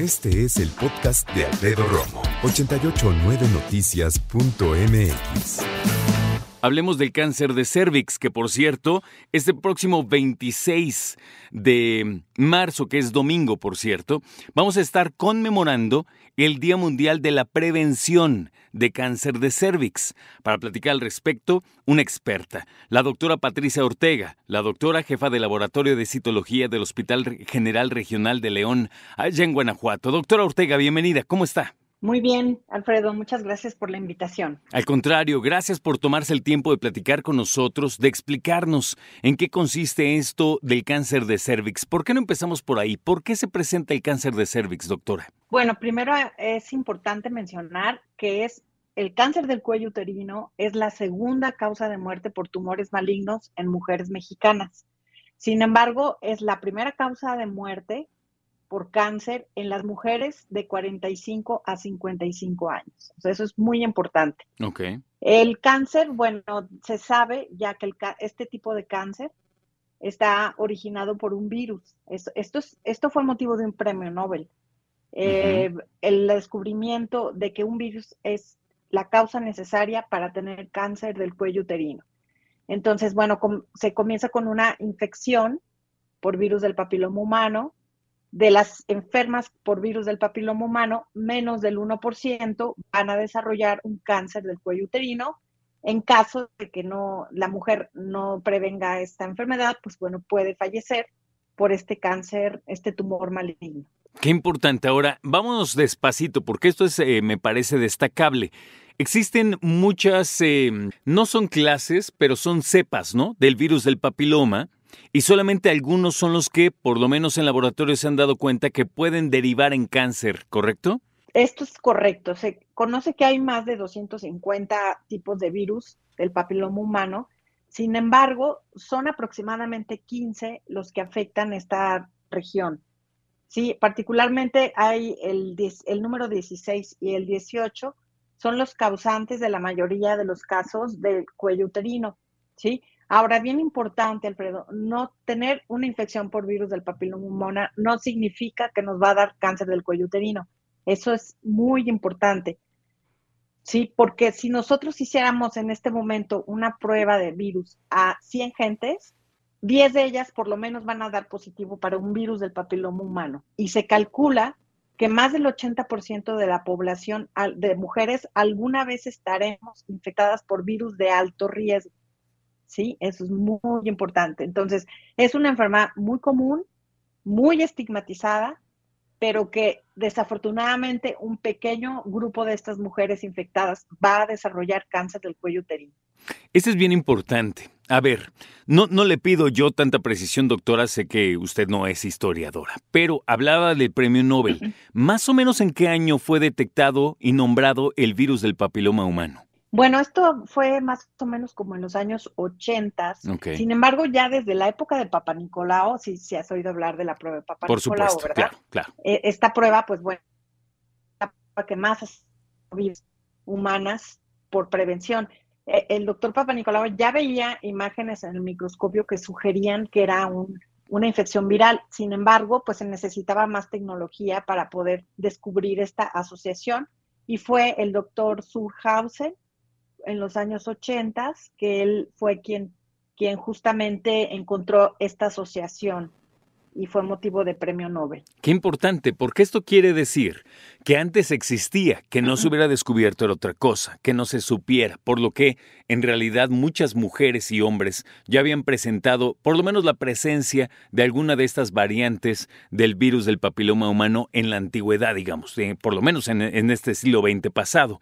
Este es el podcast de Alfredo Romo, 889noticias.mx. Hablemos del cáncer de cervix, que por cierto, este próximo 26 de marzo, que es domingo, por cierto, vamos a estar conmemorando el Día Mundial de la Prevención de Cáncer de Cervix. Para platicar al respecto, una experta, la doctora Patricia Ortega, la doctora jefa del Laboratorio de Citología del Hospital General Regional de León, allá en Guanajuato. Doctora Ortega, bienvenida, ¿cómo está? Muy bien, Alfredo, muchas gracias por la invitación. Al contrario, gracias por tomarse el tiempo de platicar con nosotros, de explicarnos en qué consiste esto del cáncer de cervix. ¿Por qué no empezamos por ahí? ¿Por qué se presenta el cáncer de cervix, doctora? Bueno, primero es importante mencionar que es el cáncer del cuello uterino es la segunda causa de muerte por tumores malignos en mujeres mexicanas. Sin embargo, es la primera causa de muerte por cáncer en las mujeres de 45 a 55 años. O sea, eso es muy importante. Okay. El cáncer, bueno, se sabe ya que el, este tipo de cáncer está originado por un virus. Esto, esto, esto fue motivo de un premio Nobel. Eh, el descubrimiento de que un virus es la causa necesaria para tener cáncer del cuello uterino. Entonces, bueno, se comienza con una infección por virus del papiloma humano, de las enfermas por virus del papiloma humano, menos del 1% van a desarrollar un cáncer del cuello uterino. En caso de que no, la mujer no prevenga esta enfermedad, pues bueno, puede fallecer por este cáncer, este tumor maligno. Qué importante. Ahora, vámonos despacito, porque esto es, eh, me parece destacable. Existen muchas, eh, no son clases, pero son cepas, ¿no? Del virus del papiloma y solamente algunos son los que, por lo menos en laboratorio, se han dado cuenta que pueden derivar en cáncer, ¿correcto? Esto es correcto. Se conoce que hay más de 250 tipos de virus del papiloma humano. Sin embargo, son aproximadamente 15 los que afectan esta región. Sí, particularmente hay el, el número 16 y el 18 son los causantes de la mayoría de los casos del cuello uterino. ¿sí? Ahora, bien importante, Alfredo, no tener una infección por virus del papiloma no significa que nos va a dar cáncer del cuello uterino. Eso es muy importante. Sí, porque si nosotros hiciéramos en este momento una prueba de virus a 100 gentes, 10 de ellas por lo menos van a dar positivo para un virus del papiloma humano. Y se calcula que más del 80% de la población de mujeres alguna vez estaremos infectadas por virus de alto riesgo. ¿Sí? Eso es muy importante. Entonces, es una enfermedad muy común, muy estigmatizada, pero que desafortunadamente un pequeño grupo de estas mujeres infectadas va a desarrollar cáncer del cuello uterino. Eso es bien importante. A ver, no, no le pido yo tanta precisión, doctora, sé que usted no es historiadora, pero hablaba del premio Nobel. ¿Más o menos en qué año fue detectado y nombrado el virus del papiloma humano? Bueno, esto fue más o menos como en los años 80. Sin embargo, ya desde la época de Papa Nicolau, si, si has oído hablar de la prueba de Papa Por supuesto, Claro, claro. Eh, esta prueba, pues bueno, la prueba que más humanas por prevención. Eh, el doctor Papa Nicolau ya veía imágenes en el microscopio que sugerían que era una infección viral. Sin embargo, pues se necesitaba más tecnología para poder descubrir esta asociación y fue el doctor Surhausen en los años 80, que él fue quien, quien justamente encontró esta asociación y fue motivo de premio Nobel. Qué importante, porque esto quiere decir que antes existía, que no se hubiera descubierto era otra cosa, que no se supiera, por lo que en realidad muchas mujeres y hombres ya habían presentado por lo menos la presencia de alguna de estas variantes del virus del papiloma humano en la antigüedad, digamos, eh, por lo menos en, en este siglo XX pasado.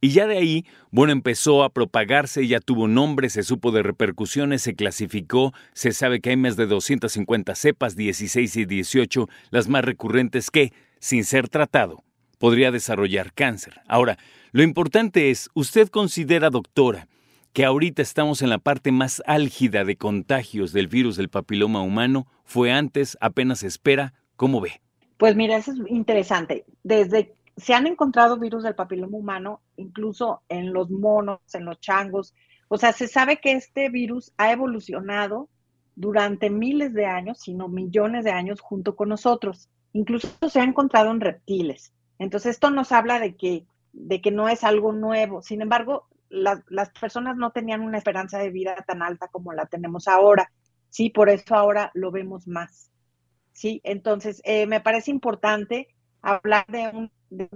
Y ya de ahí, bueno, empezó a propagarse, ya tuvo nombre, se supo de repercusiones, se clasificó, se sabe que hay más de 250 cepas, 16 y 18, las más recurrentes que, sin ser tratado, podría desarrollar cáncer. Ahora, lo importante es, usted considera, doctora, que ahorita estamos en la parte más álgida de contagios del virus del papiloma humano, fue antes, apenas espera, ¿cómo ve? Pues mira, eso es interesante. Desde se han encontrado virus del papiloma humano, incluso en los monos, en los changos. O sea, se sabe que este virus ha evolucionado durante miles de años, sino millones de años junto con nosotros. incluso se ha encontrado en reptiles. Entonces, esto nos habla de que, de que no es algo nuevo. Sin embargo, las personas no tenían una esperanza de vida tan alta como la tenemos ahora. Sí, por eso ahora lo vemos más. Sí, entonces eh, me parece importante hablar de un, de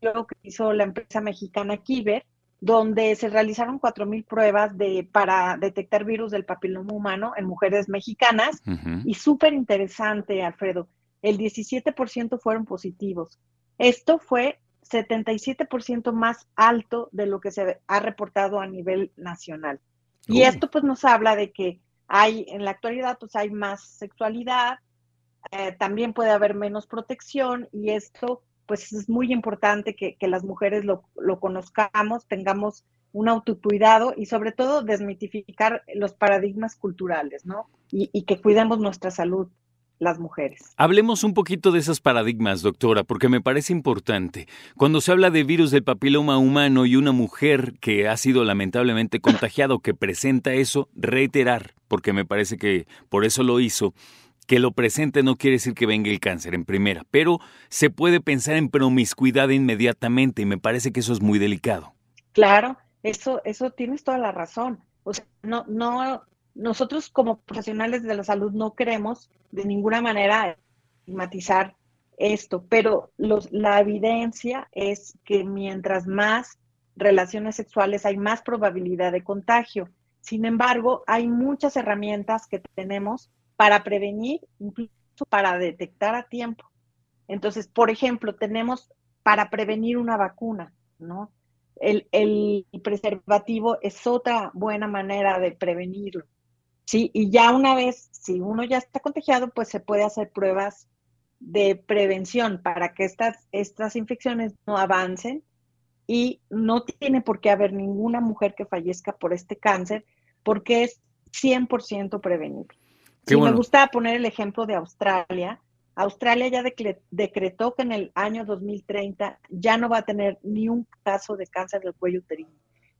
que hizo la empresa mexicana Kiber, donde se realizaron 4.000 pruebas de, para detectar virus del papiloma humano en mujeres mexicanas. Y súper interesante, Alfredo, el 17% fueron positivos. Esto fue 77% más alto de lo que se ha reportado a nivel nacional. Y oh. esto pues nos habla de que hay, en la actualidad pues hay más sexualidad, eh, también puede haber menos protección y esto pues es muy importante que, las mujeres lo, conozcamos, tengamos un autocuidado y sobre todo desmitificar los paradigmas culturales, ¿no? Y, y que cuidemos nuestra salud las mujeres. Hablemos un poquito de esos paradigmas, doctora, porque me parece importante. Cuando se habla de virus del papiloma humano y una mujer que ha sido lamentablemente contagiada o que presenta eso, reiterar, porque me parece que por eso lo hizo, que lo presente no quiere decir que venga el cáncer en primera, pero se puede pensar en promiscuidad inmediatamente y me parece que eso es muy delicado. Claro, eso, eso tienes toda la razón. O sea, no, no, nosotros como profesionales de la salud no queremos de ninguna manera estigmatizar esto, pero los, la evidencia es que mientras más relaciones sexuales hay más probabilidad de contagio. Sin embargo, hay muchas herramientas que tenemos para prevenir, incluso para detectar a tiempo. Entonces, por ejemplo, tenemos para prevenir una vacuna, ¿no? El, preservativo es otra buena manera de prevenirlo. Sí, y ya una vez, si uno ya está contagiado, pues se puede hacer pruebas de prevención para que estas, estas infecciones no avancen y no tiene por qué haber ninguna mujer que fallezca por este cáncer porque es 100% prevenible. Si me gusta poner el ejemplo de Australia. Australia ya decretó que en el año 2030 ya no va a tener ni un caso de cáncer del cuello uterino.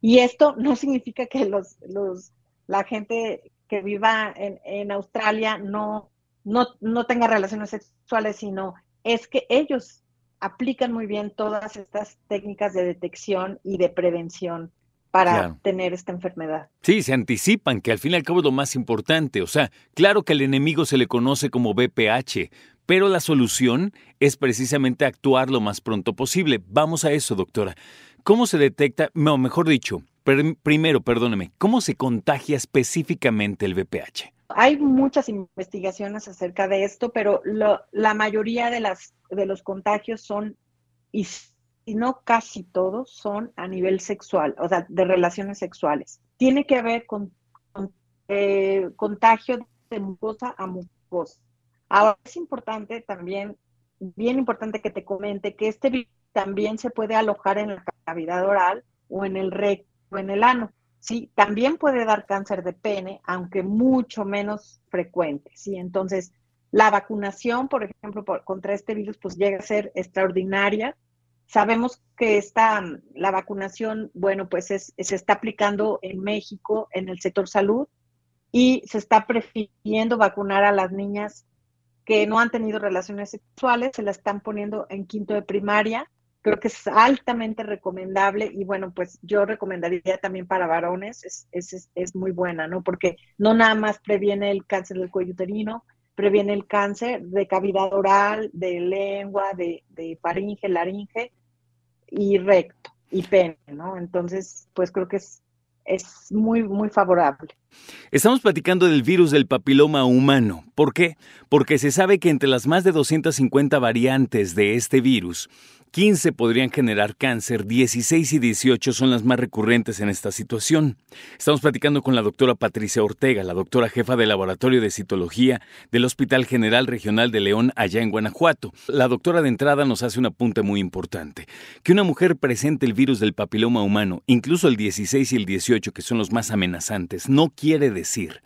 Y esto no significa que los, los, la gente que viva en, en Australia no, no, no tenga relaciones sexuales, sino es que ellos aplican muy bien todas estas técnicas de detección y de prevención para tener esta enfermedad. Sí, se anticipan, que al fin y al cabo es lo más importante. O sea, claro que al enemigo se le conoce como BPH, pero la solución es precisamente actuar lo más pronto posible. Vamos a eso, doctora. ¿Cómo se detecta, o mejor dicho, primero, perdóneme, ¿cómo se contagia específicamente el BPH? Hay muchas investigaciones acerca de esto, pero la mayoría de, las, de los contagios son y no casi todos son a nivel sexual, o sea, de relaciones sexuales. Tiene que ver con, eh, contagio de mucosa a mucosa. Ahora es importante también, bien importante que te comente que este virus también se puede alojar en la cavidad oral o en el recto o en el ano. Sí, también puede dar cáncer de pene, aunque mucho menos frecuente. Sí, entonces la vacunación, por ejemplo, contra este virus, pues llega a ser extraordinaria Sabemos que esta, la vacunación, bueno, pues se está aplicando en México en el sector salud y se está prefiriendo vacunar a las niñas que no han tenido relaciones sexuales, se la están poniendo en quinto de primaria. Creo que es altamente recomendable y bueno, pues yo recomendaría también para varones, es, es, es muy buena, ¿no? Porque no nada más previene el cáncer del cuello uterino, previene el cáncer de cavidad oral, de lengua, de, de faringe, laringe y recto y pene, ¿no? Entonces, pues creo que es, es muy, muy favorable. Estamos platicando del virus del papiloma humano. ¿Por qué? Porque se sabe que entre las más de 250 variantes de este virus, 15 podrían generar cáncer, 16 y 18 son las más recurrentes en esta situación. Estamos platicando con la doctora Patricia Ortega, la doctora jefa del Laboratorio de Citología del Hospital General Regional de León, allá en Guanajuato. La doctora de entrada nos hace un apunte muy importante. Que una mujer presente el virus del papiloma humano, incluso el 16 y el 18, que son los más amenazantes, no quiere decir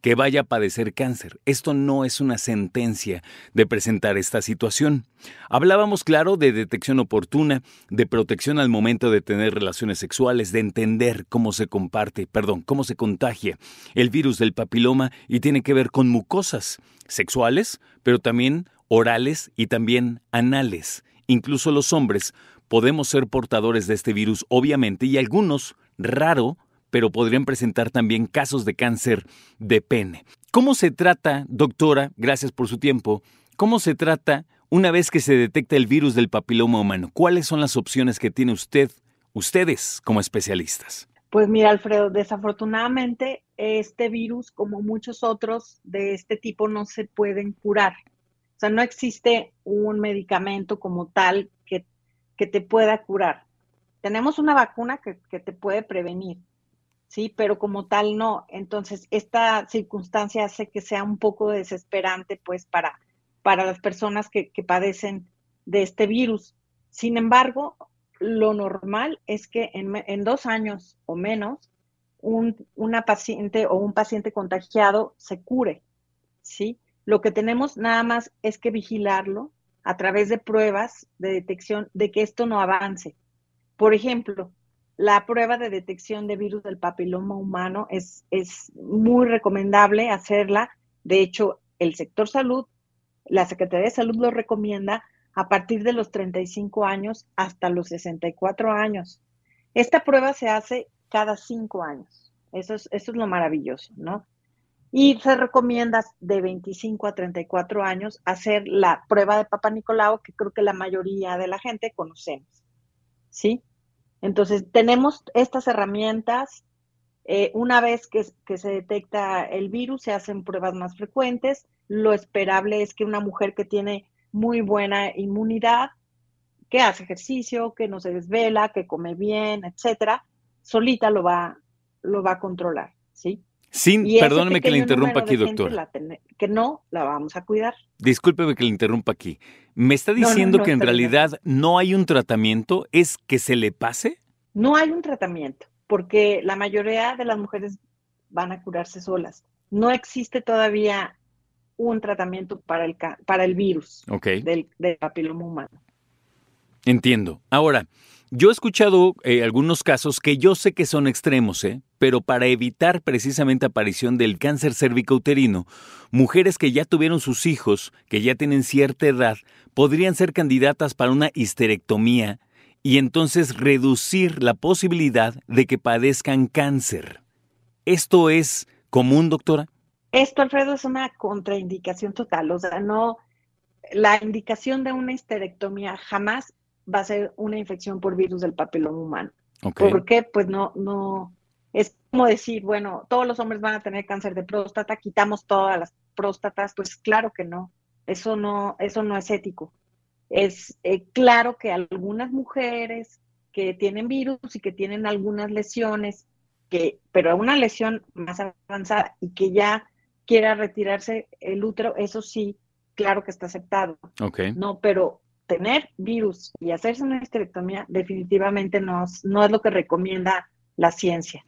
que vaya a padecer cáncer. Esto no es una sentencia de presentar esta situación. Hablábamos, claro, de detección oportuna, de protección al momento de tener relaciones sexuales, de entender cómo se comparte, perdón, cómo se contagia el virus del papiloma y tiene que ver con mucosas sexuales, pero también orales y también anales. Incluso los hombres podemos ser portadores de este virus, obviamente, y algunos, raro, pero podrían presentar también casos de cáncer de pene. ¿Cómo se trata, doctora, gracias por su tiempo, cómo se trata una vez que se detecta el virus del papiloma humano? ¿Cuáles son las opciones que tiene usted, ustedes como especialistas? Pues mira, Alfredo, desafortunadamente este virus, como muchos otros de este tipo, no se pueden curar. O sea, no existe un medicamento como tal que, que te pueda curar. Tenemos una vacuna que, que te puede prevenir, ¿sí? Pero como tal no. Entonces, esta circunstancia hace que sea un poco desesperante, pues, para, para las personas que, padecen de este virus. Sin embargo, lo normal es que en, dos años o menos, un, una paciente o un paciente contagiado se cure, ¿sí? Lo que tenemos nada más es que vigilarlo a través de pruebas de detección de que esto no avance. Por ejemplo, la prueba de detección de virus del papiloma humano es, es muy recomendable hacerla. De hecho, el sector salud, la Secretaría de Salud lo recomienda a partir de los 35 años hasta los 64 años. Esta prueba se hace cada cinco años. Eso es, eso es lo maravilloso, ¿no? Y se recomienda de 25 a 34 años hacer la prueba de Papa Nicolau, que creo que la mayoría de la gente conocemos. ¿Sí? Entonces, tenemos estas herramientas. Eh, una vez que, se detecta el virus, se hacen pruebas más frecuentes. Lo esperable es que una mujer que tiene muy buena inmunidad, que hace ejercicio, que no se desvela, que come bien, etcétera, solita lo va, lo va a controlar, ¿sí? Sin, perdóneme que le interrumpa aquí, doctor. que no la vamos a cuidar. Discúlpeme que le interrumpa aquí. ¿Me está diciendo que en realidad no hay un tratamiento? ¿Es que se le pase? No hay un tratamiento, porque la mayoría de las mujeres van a curarse solas. No existe todavía un tratamiento para el, para el virus del, del papiloma humano. Entiendo. Ahora, yo he escuchado eh, algunos casos que yo sé que son extremos, ¿eh? pero para evitar precisamente aparición del cáncer cervicouterino, mujeres que ya tuvieron sus hijos, que ya tienen cierta edad, podrían ser candidatas para una histerectomía y entonces reducir la posibilidad de que padezcan cáncer. ¿Esto es común, doctora? Esto, Alfredo, es una contraindicación total. O sea, no, la indicación de una histerectomía jamás va a ser una infección por virus del papiloma humano. ¿Por qué? Pues no, no, es como decir, bueno, todos los hombres van a tener cáncer de próstata, quitamos todas las próstatas, pues claro que no, eso no, eso no es ético. Es eh, claro que algunas mujeres que tienen virus y que tienen algunas lesiones, que, pero una lesión más avanzada y que ya quiera retirarse el útero, eso sí, claro que está aceptado. Okay. No, pero tener virus y hacerse una histerectomía definitivamente no, no es lo que recomienda la ciencia.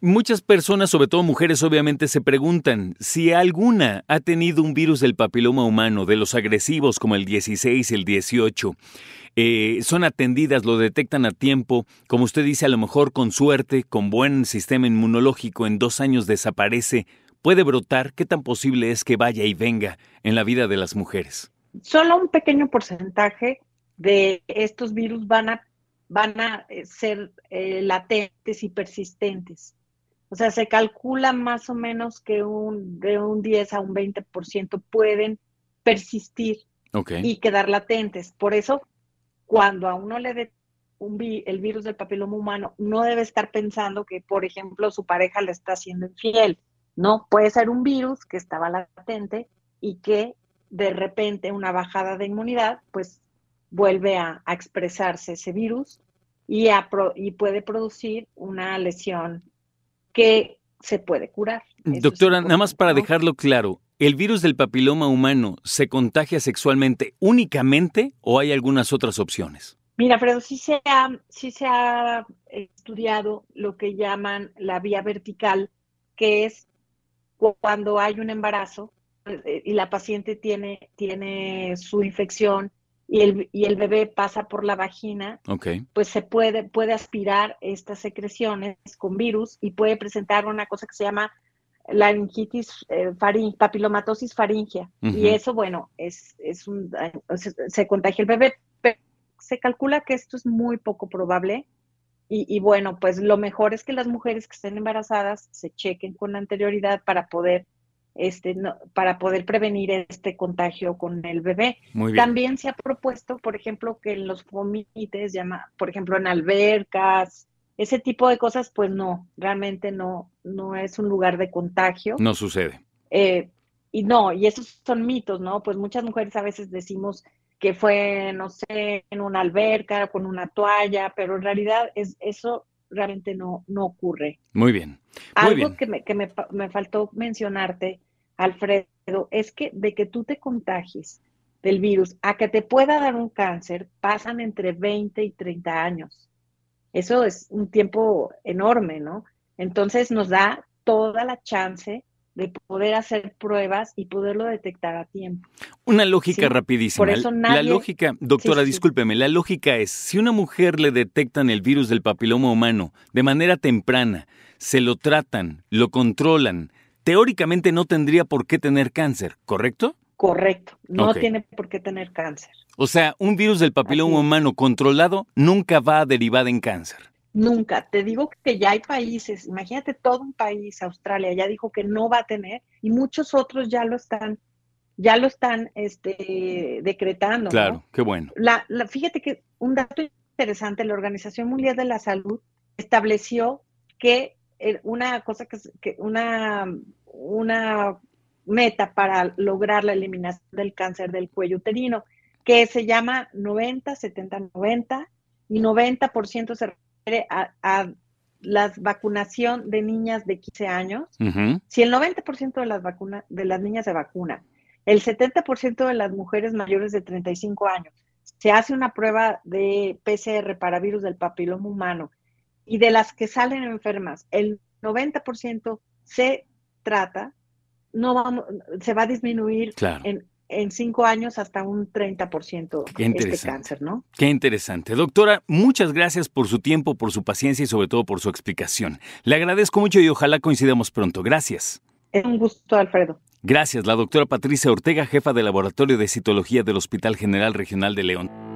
Muchas personas, sobre todo mujeres, obviamente se preguntan si alguna ha tenido un virus del papiloma humano, de los agresivos como el 16, el 18. Eh, son atendidas, lo detectan a tiempo, como usted dice, a lo mejor con suerte, con buen sistema inmunológico, en dos años desaparece. ¿Puede brotar? ¿Qué tan posible es que vaya y venga en la vida de las mujeres? Solo un pequeño porcentaje de estos virus van a, van a eh, ser eh, latentes y persistentes. O sea, se calcula más o menos que un, de un 10 a un 20% pueden persistir y quedar latentes. Por eso, cuando a uno le dé el virus del papiloma humano, no debe estar pensando que, por ejemplo, su pareja le está haciendo infiel. No, puede ser un virus que estaba latente y que de repente una bajada de inmunidad, pues vuelve a, expresarse ese virus y, y puede producir una lesión que se puede curar. Doctora, nada más para dejarlo claro, ¿el virus del papiloma humano se contagia sexualmente únicamente o hay algunas otras opciones? Mira, Fredo, sí se ha, sí se ha estudiado lo que llaman la vía vertical, que es cuando hay un embarazo y la paciente tiene, tiene su infección y el, y el bebé pasa por la vagina, pues se puede, puede aspirar estas secreciones con virus y puede presentar una cosa que se llama laringitis, eh, papilomatosis faringea. Y eso, bueno, es, es un, se, contagia el bebé, pero se calcula que esto es muy poco probable. Y, bueno, pues lo mejor es que las mujeres que estén embarazadas se chequen con anterioridad para poder este, para poder prevenir este contagio con el bebé. También se ha propuesto, por ejemplo, que en los fomites, llama, por ejemplo, en albercas, ese tipo de cosas, pues no, realmente no, no es un lugar de contagio. No sucede. Eh, y no, y esos son mitos, ¿no? Pues muchas mujeres a veces decimos que fue, no sé, en una alberca, con una toalla, pero en realidad es eso realmente no, no ocurre. Muy bien. Algo que, me, que me, me faltó mencionarte, Alfredo, es que de que tú te contagies del virus a que te pueda dar un cáncer pasan entre 20 y 30 años. Eso es un tiempo enorme, ¿no? Entonces nos da toda la chance de poder hacer pruebas y poderlo detectar a tiempo. Una lógica rapidísima. Por eso La lógica, doctora, discúlpeme, la lógica es, si una mujer le detectan el virus del papiloma humano de manera temprana, se lo tratan, lo controlan, teóricamente no tendría por qué tener cáncer, ¿correcto? Correcto, no tiene por qué tener cáncer. O sea, un virus del papiloma humano controlado nunca va a derivar en cáncer. Nunca. Te digo que ya hay países, imagínate todo un país, Australia, ya dijo que no va a tener y muchos otros ya lo están, ya lo están este, decretando. Claro, qué bueno. La, fíjate que un dato interesante, la Organización Mundial de la Salud estableció que eh, una cosa que, que una, una meta para lograr la eliminación del cáncer del cuello uterino, que se llama 90, 70, 90 y 90% se refiere a, la vacunación de niñas de 15 años. Si el 90% de las, vacunas de las niñas se vacuna, el 70% de las mujeres mayores de 35 años se hace una prueba de PCR para virus del papiloma humano y de las que salen enfermas, el 90% se trata, no vamos, se va a disminuir en, cinco años hasta un 30% este cáncer, ¿no? Qué interesante. Doctora, muchas gracias por su tiempo, por su paciencia y sobre todo por su explicación. Le agradezco mucho y ojalá coincidamos pronto. Gracias. Es un gusto, Alfredo. Gracias, la doctora Patricia Ortega, jefa del Laboratorio de Citología del Hospital General Regional de León.